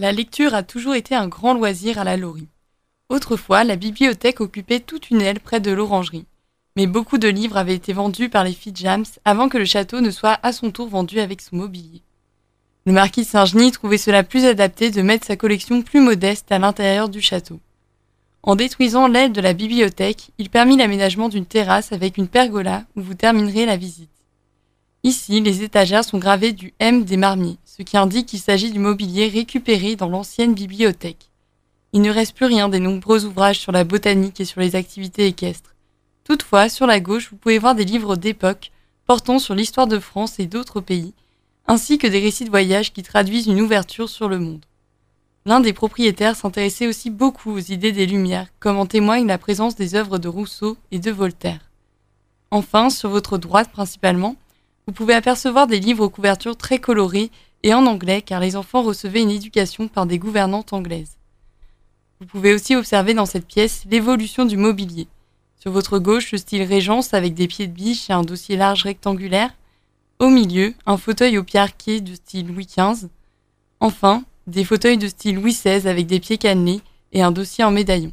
La lecture a toujours été un grand loisir à la Laurie. Autrefois, la bibliothèque occupait toute une aile près de l'orangerie. Mais beaucoup de livres avaient été vendus par les filles James avant que le château ne soit à son tour vendu avec son mobilier. Le marquis de Saint-Genis trouvait cela plus adapté de mettre sa collection plus modeste à l'intérieur du château. En détruisant l'aile de la bibliothèque, il permit l'aménagement d'une terrasse avec une pergola où vous terminerez la visite. Ici, les étagères sont gravées du M des marmiers, ce qui indique qu'il s'agit du mobilier récupéré dans l'ancienne bibliothèque. Il ne reste plus rien des nombreux ouvrages sur la botanique et sur les activités équestres. Toutefois, sur la gauche, vous pouvez voir des livres d'époque portant sur l'histoire de France et d'autres pays, ainsi que des récits de voyage qui traduisent une ouverture sur le monde. L'un des propriétaires s'intéressait aussi beaucoup aux idées des Lumières, comme en témoigne la présence des œuvres de Rousseau et de Voltaire. Enfin, sur votre droite principalement, vous pouvez apercevoir des livres aux couvertures très colorées et en anglais car les enfants recevaient une éducation par des gouvernantes anglaises. Vous pouvez aussi observer dans cette pièce l'évolution du mobilier. Sur votre gauche, le style Régence avec des pieds de biche et un dossier large rectangulaire, au milieu, un fauteuil au pied arqué de style Louis XV. Enfin, des fauteuils de style Louis XVI avec des pieds cannelés et un dossier en médaillon.